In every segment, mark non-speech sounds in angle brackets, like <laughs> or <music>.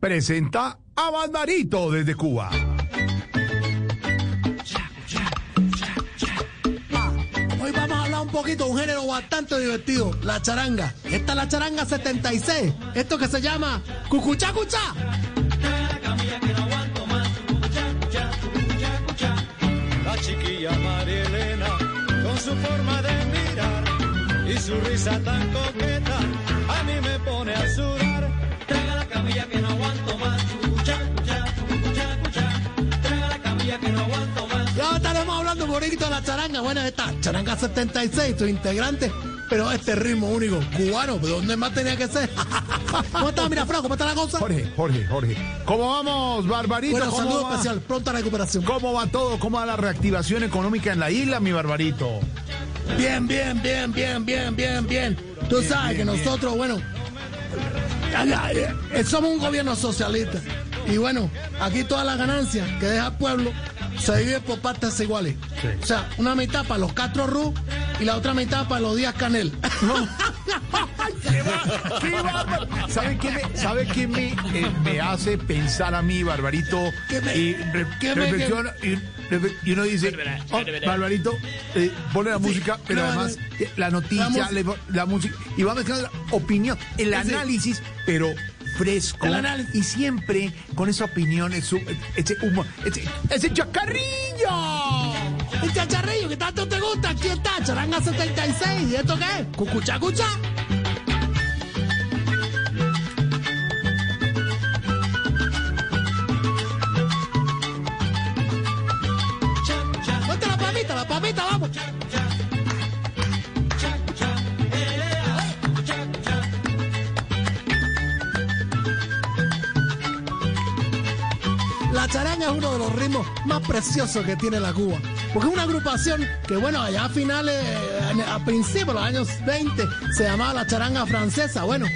presenta a Barbarito desde Cuba. Hoy vamos a hablar un poquito de un género bastante divertido, la charanga. Esta es la charanga 76, esto que se llama Cucuchá Cuchá. La chiquilla María Elena, con su forma de mirar y su risa tan coqueta, a mí me pone a sudar. Traga la camilla que no poquito de la charanga. Bueno, esta charanga 76, sus integrantes. Pero este ritmo único, cubano, ¿de dónde más tenía que ser? <laughs> ¿Cómo está, mira, Franco? ¿Cómo está la cosa? Jorge, Jorge, Jorge. ¿Cómo vamos, Barbarito? Bueno, ¿Cómo saludo va? especial, pronta recuperación. ¿Cómo va todo? ¿Cómo va la reactivación económica en la isla, mi Barbarito? Bien, bien, bien, bien, bien, bien, bien. Tú Bien, sabes bien, que bien. nosotros, bueno, ya, eh, somos un gobierno socialista. Y bueno, aquí todas las ganancias que deja el pueblo se dividen por partes iguales. Sí. O sea, una mitad para los Castro Ruz y la otra mitad para los Díaz Canel. <laughs> ¡Qué va- qué bárbaro! <laughs> ¿Sabe qué me, sabe qué me, eh, me hace pensar a mí, Barbarito? ¿Qué me- y re- qué me- reflexiona, y, refe- y uno dice, oh, Barbarito, eh, pone la música, pero no, además no. eh, la noticia, La la, música, y va mezclando la opinión, el Sí. análisis, pero fresco. Y siempre con esa opinión, ese, ese humo, ese, ese chacarrillo. El chacharrillo que tanto te gusta, aquí está, Charanga 76. ¿Y esto qué es? Cucuchá, Charanga es uno de los ritmos más preciosos que tiene la Cuba. Porque es una agrupación que, bueno, allá a finales, a principios de los años 20, se llamaba la charanga francesa. Bueno,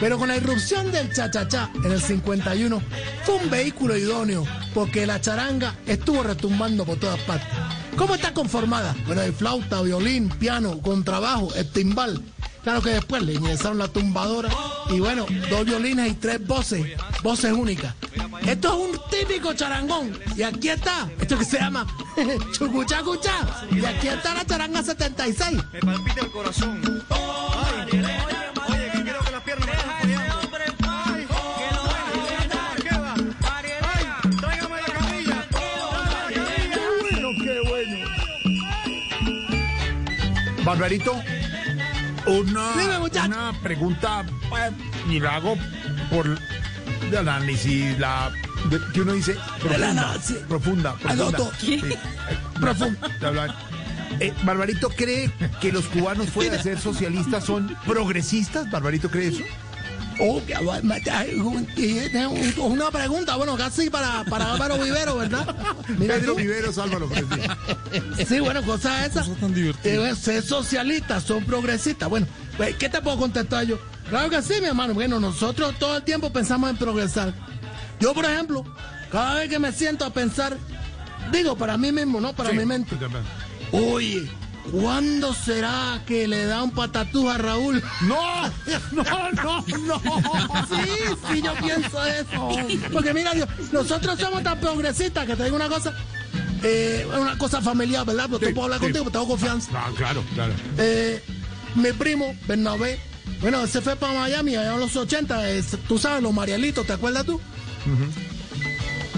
pero con la irrupción del cha-cha-cha en el 51, fue un vehículo idóneo porque la charanga estuvo retumbando por todas partes. ¿Cómo está conformada? Bueno, hay flauta, violín, piano, contrabajo, el timbal. Claro que después le ingresaron la tumbadora y bueno, dos violines y tres voces, voces únicas. Esto es un típico charangón. Y aquí está, esto que se llama <laughs> chucuchá cuchá. Y aquí está la charanga 76. Me palpita el corazón. Ay, oye, que quiero que las piernas me están fallando. Ay, ¿qué va? Ay, tráigame la camilla. Tráigame la camilla. bueno, qué bueno. Barbarito, una, una pregunta eh, y la hago por el análisis, la de- que uno dice profunda, profunda, profunda. Sí, eh, profunda. Eh, Barbarito cree que los cubanos fuera de ser socialistas son progresistas. Barbarito cree eso. Oh, una pregunta, bueno, casi para, para Álvaro Vivero, ¿verdad? <laughs> Mira Pedro tú. Viveros, Álvaro. Sí, bueno, cosa esa. Eh, bueno, ser socialistas, son progresistas. Bueno, pues, ¿qué te puedo contestar yo? Claro que sí, mi hermano. Bueno, nosotros todo el tiempo pensamos en progresar. Yo, por ejemplo, cada vez que me siento a pensar, digo para mí mismo, no para Sí, mi mente. Oye, ¿cuándo será que le da un patatús a Raúl? No, no, no, no. Sí, sí, yo pienso eso. Porque mira, Dios, nosotros somos tan progresistas que te digo una cosa. Eh, una cosa familiar, ¿verdad? Pero Sí, tú puedo hablar sí. contigo, porque tengo confianza. No, claro, claro. Eh, mi primo, Bernabé, bueno, se fue para Miami allá en los 80, eh, tú sabes, los Marielitos, ¿te acuerdas tú?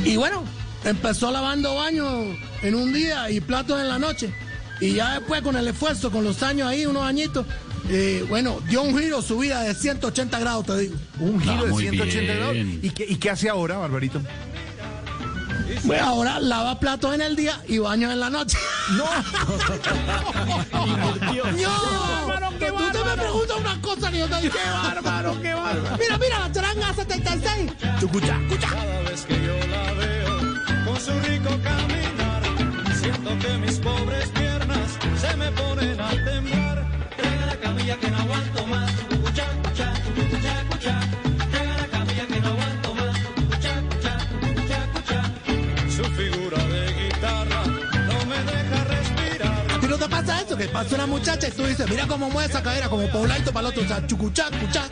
Y bueno, empezó lavando baños en un día y platos en la noche. Y ya después con el esfuerzo, con los años ahí, unos añitos, eh, bueno, dio un giro su vida de 180 grados, te digo. Un giro Ah, de muy 180 grados. ¿Y qué, ¿Y qué hace ahora, Barbarito? Bueno, ahora lava platos en el día y baños en la noche. No. <laughs> ¡No! Tú te me preguntas una cosa que yo te digo. ¡Qué bárbaro, qué bárbaro! Mira, mira, la charanga 76. Chucuchá, escucha. Cada vez que yo la veo con su rico caminar, siento que mis pobres piernas se me ponen a temblar. Traiga la camilla que no aguanto más. Pasa una muchacha y tú dices, mira cómo mueve esa cadera, como pobladito para el otro, o sea, chucuchá, cuchá.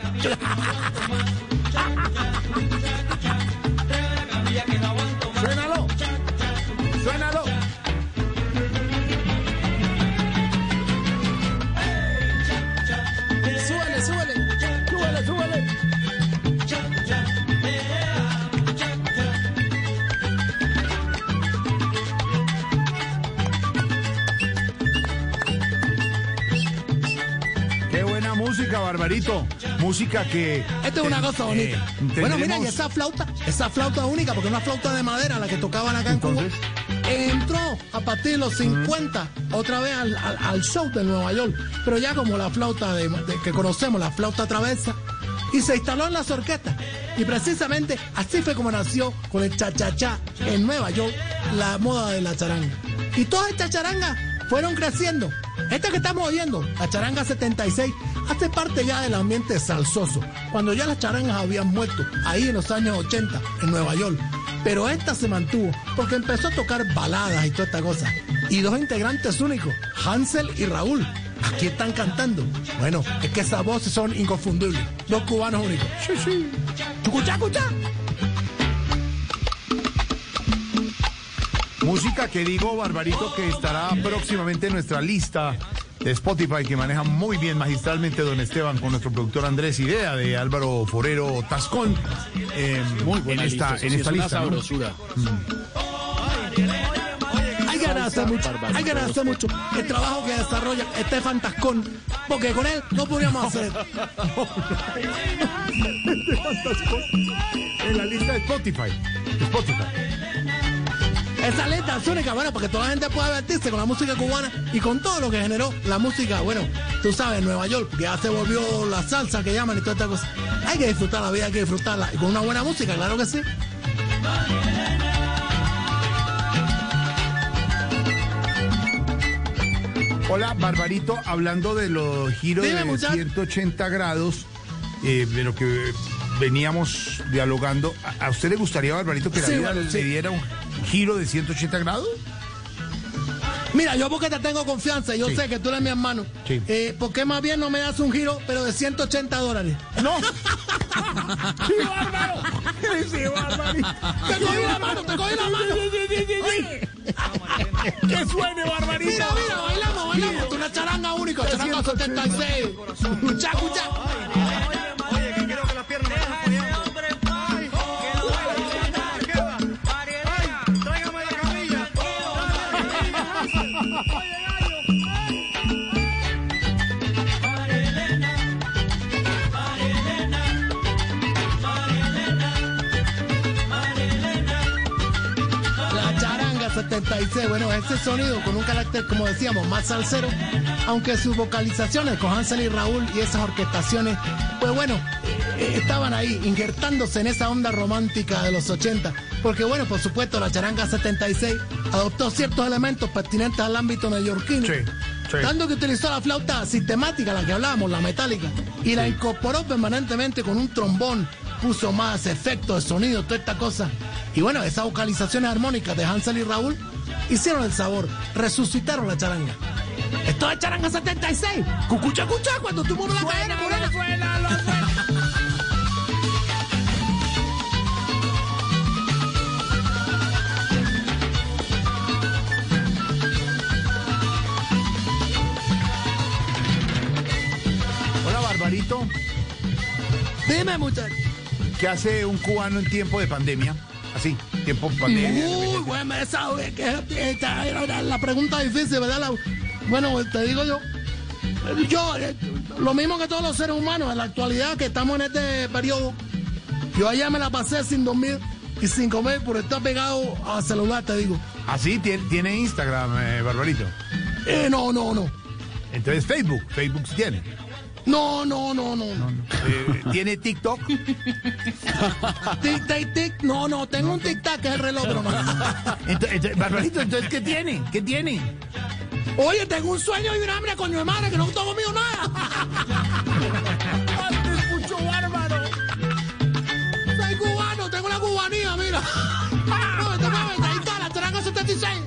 Música, que. Esto es una eh, cosa bonita. eh, bueno, mira, y esa flauta, esa flauta única, porque es una flauta de madera la que tocaban acá Entonces. en Cuba, entró a partir de los 50 otra vez al, al- al show de Nueva York. Pero ya como la flauta de, de- que conocemos, la flauta traversa, y se instaló en las orquestas. Y precisamente así fue como nació con el cha-cha-cha en Nueva York la moda de la charanga. Y todas estas charangas fueron creciendo. Esta que estamos oyendo, la charanga 76, hace parte ya del ambiente salsoso, cuando ya las charangas habían muerto, ahí en los años 80, en Nueva York. Pero esta se mantuvo, porque empezó a tocar baladas y toda esta cosa. Y dos integrantes únicos, Hansel y Raúl, aquí están cantando. Bueno, es que esas voces son inconfundibles. Dos cubanos únicos. Sí, sí. Chucuchá, Música que digo, Barbarito, que estará próximamente en nuestra lista de Spotify que maneja muy bien magistralmente don Esteban con nuestro productor Andrés Idea de Álvaro Forero Tascón. eh, Muy buena en esta, lista, en sí, esta es una lista. ¿no? sabrosura. Hay que agradecer mucho, hay que agradecer mucho el trabajo que desarrolla Estefan Tascón, porque con él no podríamos hacer. <laughs> En la lista de Spotify. Spotify. Esa letra es única, bueno, porque toda la gente puede divertirse con la música cubana y con todo lo que generó la música, bueno, tú sabes, Nueva York, que ya se volvió la salsa que llaman y toda esta cosa. Hay que disfrutar la vida, hay que disfrutarla. Y con una buena música, claro que sí. Hola, Barbarito, hablando de los giros Dime, de muchacho. 180 grados, eh, de lo que veníamos dialogando, ¿a, usted le gustaría, Barbarito, que la Sí, vida bueno, le diera un giro de 180 grados? Mira, yo porque te tengo confianza, yo Sí. sé que tú eres mi hermano. Sí. Eh, ¿Por qué más bien no me das un giro, pero de 180 dólares? ¡No! <laughs> ¡Sí, bárbaro! ¡Sí, barbarito! ¡Te cogí la mano, te cogí la mano! Oye, ¡Que suene, Barbarito! Mira, mira, bailamos, bailamos. Tú una charanga única, charanga 76. Escucha, escucha. 76, bueno, ese sonido con un carácter, como decíamos, más salsero, aunque sus vocalizaciones con Hansel y Raúl y esas orquestaciones, pues bueno, estaban ahí, injertándose en esa onda romántica de los 80, porque bueno, por supuesto, la charanga 76 adoptó ciertos elementos pertinentes al ámbito neoyorquino. Sí, sí. Tanto que utilizó la flauta sistemática, la que hablábamos, la metálica, y la incorporó permanentemente con un trombón, puso más efectos de sonido, toda esta cosa. Y bueno, esas vocalizaciones armónicas de Hansel y Raúl hicieron el sabor, resucitaron la charanga. Esto es charanga 76. Cucucha, cucha, cuando tú mueves la cadera, Dime, muchacho. ¿Qué hace un cubano en tiempo de pandemia? Así, tiempo de pandemia. Uy, bueno, esa eh, que esta era la pregunta difícil, ¿verdad? La- bueno, te digo yo, yo, eh, lo mismo que todos los seres humanos, en la actualidad que estamos en este periodo, yo allá me la pasé sin dormir y sin comer por estar pegado al celular, te digo. Así tiene, tiene Instagram, eh, Barbarito. Eh, no, no, no. Entonces Facebook, Facebook sí tiene. No, no, no, no. no. Eh, tiene TikTok. <laughs> Tic, tic, tic. No, no, tengo un tic-tac que es el reloj, pero no. Entonces, entonces, Barbarito, entonces, ¿qué tiene? ¿Qué tiene? Oye, tengo un sueño y una hambre con mi madre que no tengo comido nada. Antes mucho bárbaro. Soy cubano, tengo la cubanía, mira. <laughs> No, te está, la charanga 76.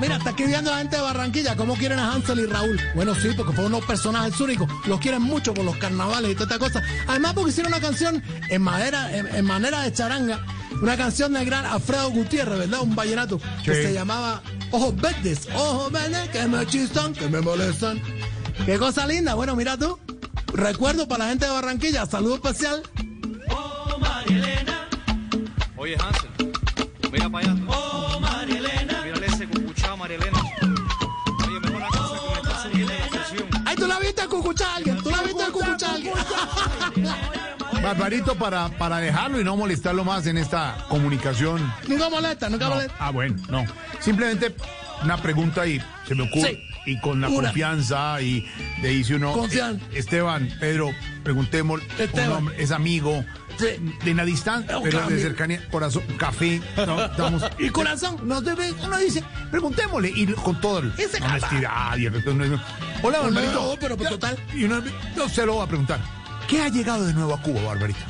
Mira, está escribiendo la gente de Barranquilla cómo quieren a Hansel y Raúl. Bueno, sí, porque fueron unos personajes únicos. Los quieren mucho por los carnavales y toda esta cosa. Además, porque hicieron una canción en, madera, en, en manera de charanga. Una canción del gran Alfredo Gutiérrez, ¿verdad? Un vallenato que se llamaba Ojos Verdes. Ojos verdes que me chistan, que me molestan. Qué cosa linda. Bueno, mira tú. recuerdo para la gente de Barranquilla, saludo especial. Oh, María Elena. Oye, Hansel, Viste cucuchar a alguien, tú la viste cucuchar a alguien. <laughs> Barbarito, para, para dejarlo y no molestarlo más en esta comunicación. nunca molesta, nunca No, molesta. ah, bueno, no. Simplemente una pregunta y se me ocurre. Sí. Y con la Una. confianza y le dice uno. Confianza. eh, Esteban, Pedro, preguntemos. Esteban. un hombre, es amigo. Sí. De la distancia, pero de cercanía, corazón, café, no, estamos, <laughs> ¿Y corazón? nos debe, uno dice, preguntémosle, y con todo el honestidad y el respeto, Hola, No, Barbarito. pero, pues, total. Y uno no se lo va a preguntar. ¿Qué ha llegado de nuevo a Cuba, Barbarito?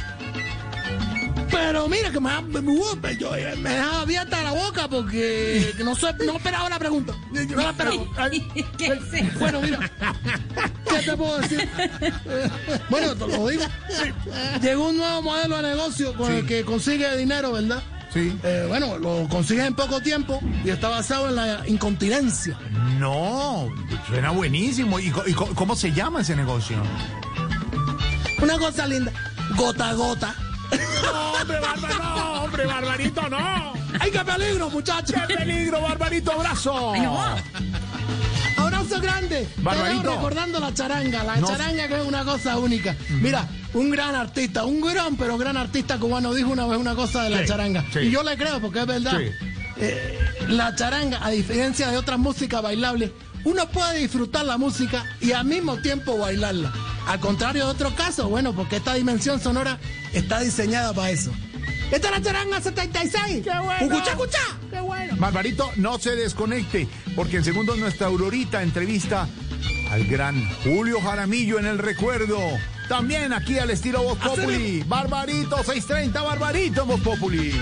Pero mira que me, me, me- yo, eh, me deja abierta la boca porque <laughs> que no, sé, no esperaba la pregunta. No la esperaba. <laughs> Ay, ¿Qué es eso? Bueno, mira. ¿Qué te puedo decir? <laughs> Bueno, te lo digo. Llegó un nuevo modelo de negocio con Sí. el que consigue dinero, ¿verdad? Sí. Eh, bueno, lo consigues en poco tiempo y está basado en la incontinencia. No, suena buenísimo. ¿Y, cómo se llama ese negocio? Una cosa linda, gota a gota. No, hombre, Bárbaro, no, hombre, Barbarito, no. ¡Ay, qué peligro, muchachos! ¡Qué peligro, Barbarito! ¡Abrazo! Ay, no. Abrazo grande. Barbarito. Te veo recordando la charanga, la No. charanga que es una cosa única. Mira, un gran artista, un gran pero gran artista cubano dijo una vez una cosa de la Sí, charanga. sí. Y yo le creo porque es verdad. Sí. Eh, la charanga, a diferencia de otras músicas bailables, uno puede disfrutar la música y al mismo tiempo bailarla. Al contrario de otros casos, bueno, porque esta dimensión sonora está diseñada para eso. Esta es la charanga 76. ¡Qué bueno! ¡Escucha, escucha! ¡Qué bueno! Barbarito, no se desconecte, porque en segundos nuestra Aurorita entrevista al gran Julio Jaramillo en el recuerdo. También aquí al estilo Voz Populi. Barbarito, 630, Barbarito en Voz Populi.